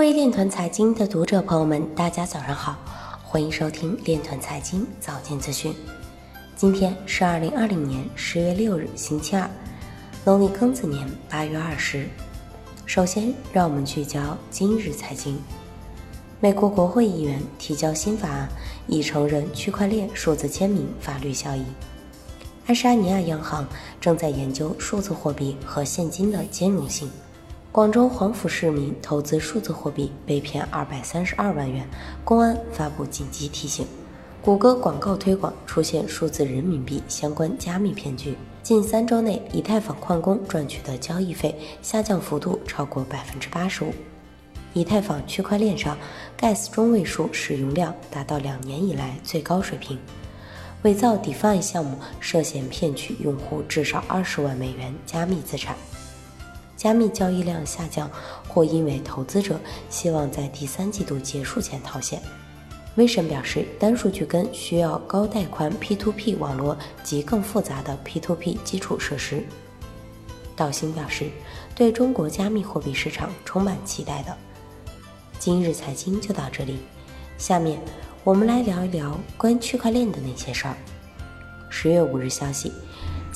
各位链团财经的读者朋友们，大家早上好，欢迎收听链团财经早间资讯。今天是二零二零年十月六日，星期二，农历庚子年八月二十。首先，让我们聚焦今日财经。美国国会议员提交新法案，已承认区块链数字签名法律效益。爱沙尼亚央行正在研究数字货币和现金的兼容性。广州黄埔市民投资数字货币被骗二百三十二万元，公安发布紧急提醒。谷歌广告推广出现数字人民币相关加密骗局。近三周内，以太坊矿工赚取的交易费下降幅度超过百分之八十五。以太坊区块链上，Gas 中位数使用量达到两年以来最高水平。伪造 DeFi 项目涉嫌骗取用户至少二十万美元加密资产。加密交易量下降，或因为投资者希望在第三季度结束前套现。威神表示，单数据根需要高带宽 P2P 网络及更复杂的 P2P 基础设施。道兴表示，对中国加密货币市场充满期待的。今日财经就到这里，下面我们来聊一聊关于区块链的那些事儿。十月五日消息。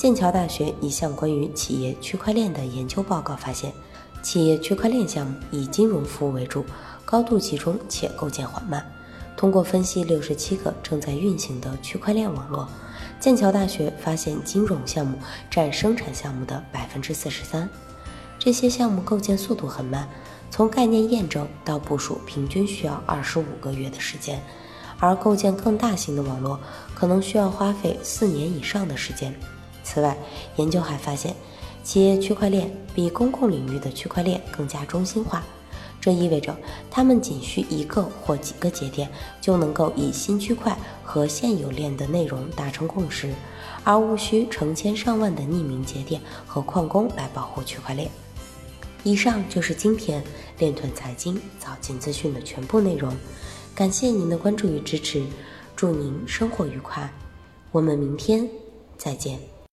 剑桥大学一项关于企业区块链的研究报告发现，企业区块链项目以金融服务为主，高度集中且构建缓慢。通过分析六十七个正在运行的区块链网络，剑桥大学发现金融项目占生产项目的百分之四十三。这些项目构建速度很慢，从概念验证到部署平均需要二十五个月的时间，而构建更大型的网络可能需要花费四年以上的时间。此外，研究还发现，企业区块链比公共领域的区块链更加中心化。这意味着，他们仅需一个或几个节点，就能够以新区块和现有链的内容达成共识，而无需成千上万的匿名节点和矿工来保护区块链。以上就是今天链团财经早间资讯的全部内容，感谢您的关注与支持，祝您生活愉快，我们明天再见。